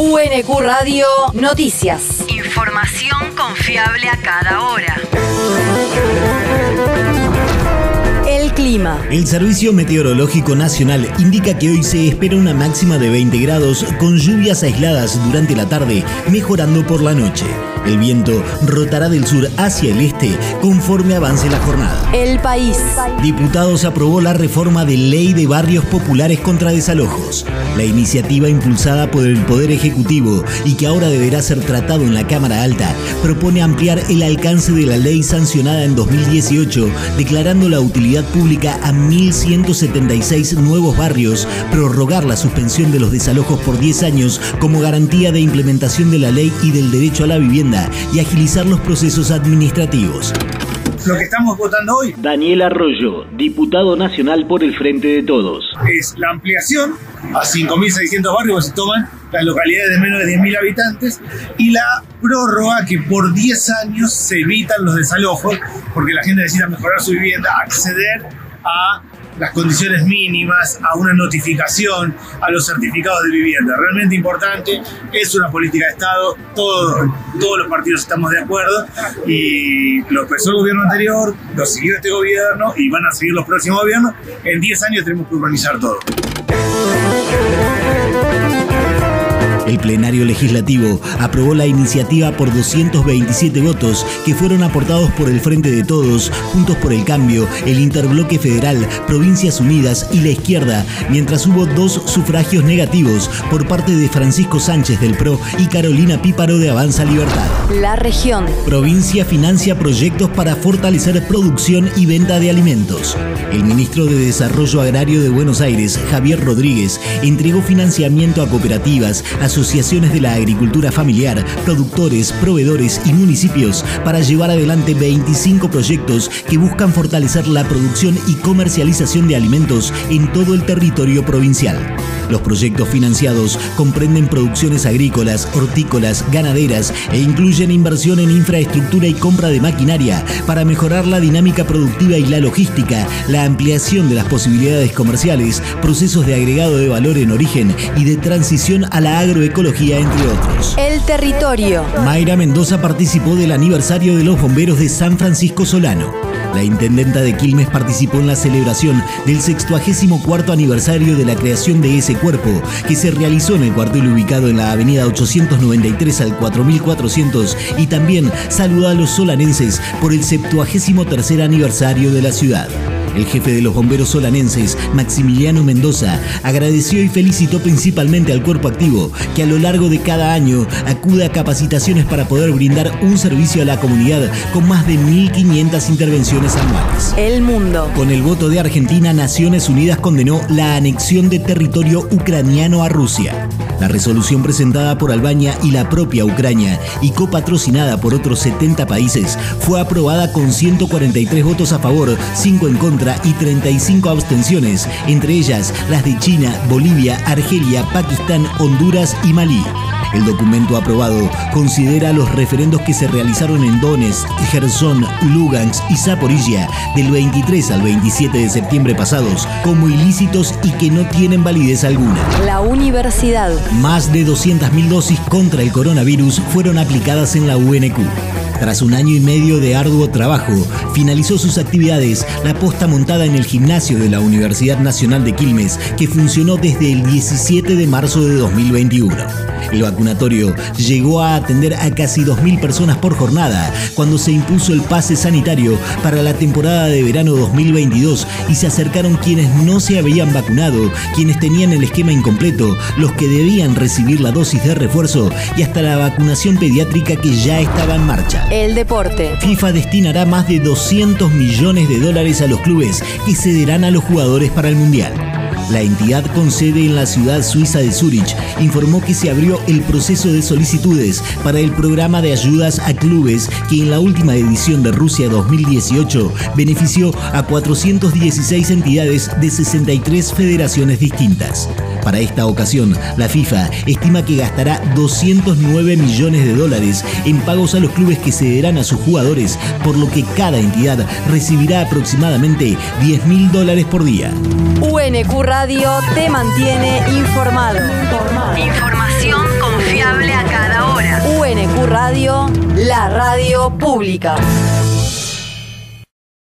UNQ Radio Noticias. Información confiable a cada hora. El clima. El Servicio Meteorológico Nacional indica que hoy se espera una máxima de 20 grados con lluvias aisladas durante la tarde, mejorando por la noche. El viento rotará del sur hacia el este conforme avance la jornada. El país. Diputados aprobó la reforma de ley de barrios populares contra desalojos. La iniciativa impulsada por el Poder Ejecutivo y que ahora deberá ser tratado en la Cámara Alta propone ampliar el alcance de la ley sancionada en 2018, declarando la utilidad pública a 1.176 nuevos barrios, prorrogar la suspensión de los desalojos por 10 años como garantía de implementación de la ley y del derecho a la vivienda y agilizar los procesos administrativos. Lo que estamos votando hoy Daniel Arroyo, diputado nacional por el Frente de Todos. es la ampliación a 5.600 barrios, se toman las localidades de menos de 10.000 habitantes, y la prórroga que por 10 años se evitan los desalojos, porque la gente necesita mejorar su vivienda, acceder a las condiciones mínimas, a una notificación, a los certificados de vivienda. Realmente importante, es una política de Estado, todos, todos los partidos estamos de acuerdo y lo empezó el gobierno anterior, lo siguió este gobierno y van a seguir los próximos gobiernos. En 10 años tenemos que urbanizar todo. El plenario legislativo aprobó la iniciativa por 227 votos que fueron aportados por el Frente de Todos, Juntos por el Cambio, el Interbloque Federal, Provincias Unidas y la Izquierda, mientras hubo dos sufragios negativos por parte de Francisco Sánchez del PRO y Carolina Píparo de Avanza Libertad. La región. Provincia financia proyectos para fortalecer producción y venta de alimentos. El ministro de Desarrollo Agrario de Buenos Aires, Javier Rodríguez, entregó financiamiento a cooperativas, asociaciones de la agricultura familiar, productores, proveedores y municipios para llevar adelante 25 proyectos que buscan fortalecer la producción y comercialización de alimentos en todo el territorio provincial. Los proyectos financiados comprenden producciones agrícolas, hortícolas, ganaderas e incluyen inversión en infraestructura y compra de maquinaria para mejorar la dinámica productiva y la logística, la ampliación de las posibilidades comerciales, procesos de agregado de valor en origen y de transición a la agroecología, entre otros. El territorio. Mayra Mendoza participó del aniversario de los bomberos de San Francisco Solano. La intendenta de Quilmes participó en la celebración del 64 aniversario de la creación de ese cuerpo, que se realizó en el cuartel ubicado en la avenida 893 al 4400 y también saludó a los solanenses por el 73 aniversario de la ciudad. El jefe de los bomberos solanenses, Maximiliano Mendoza, agradeció y felicitó principalmente al cuerpo activo, que a lo largo de cada año acude a capacitaciones para poder brindar un servicio a la comunidad con más de 1.500 intervenciones anuales. El mundo. Con el voto de Argentina, Naciones Unidas condenó la anexión de territorio ucraniano a Rusia. La resolución presentada por Albania y la propia Ucrania y copatrocinada por otros 70 países fue aprobada con 143 votos a favor, 5 en contra y 35 abstenciones, entre ellas las de China, Bolivia, Argelia, Pakistán, Honduras y Malí. El documento aprobado considera los referendos que se realizaron en Donetsk, Gerson, Lugansk y Zaporilla del 23 al 27 de septiembre pasados como ilícitos y que no tienen validez alguna. La universidad. Más de 200.000 dosis contra el coronavirus fueron aplicadas en la UNQ. Tras un año y medio de arduo trabajo, finalizó sus actividades la posta montada en el gimnasio de la Universidad Nacional de Quilmes, que funcionó desde el 17 de marzo de 2021. El vacunatorio llegó a atender a casi 2.000 personas por jornada cuando se impuso el pase sanitario para la temporada de verano 2022 y se acercaron quienes no se habían vacunado, quienes tenían el esquema incompleto, los que debían recibir la dosis de refuerzo y hasta la vacunación pediátrica que ya estaba en marcha. El deporte. FIFA destinará más de 200 millones de dólares a los clubes que cederán a los jugadores para el Mundial. La entidad con sede en la ciudad suiza de Zurich informó que se abrió el proceso de solicitudes para el programa de ayudas a clubes que en la última edición de Rusia 2018 benefició a 416 entidades de 63 federaciones distintas. Para esta ocasión, la FIFA estima que gastará 209 millones de dólares en pagos a los clubes que cederán a sus jugadores, por lo que cada entidad recibirá aproximadamente 10 mil dólares por día. UNQ Radio te mantiene informado. Información confiable Radio, la radio pública.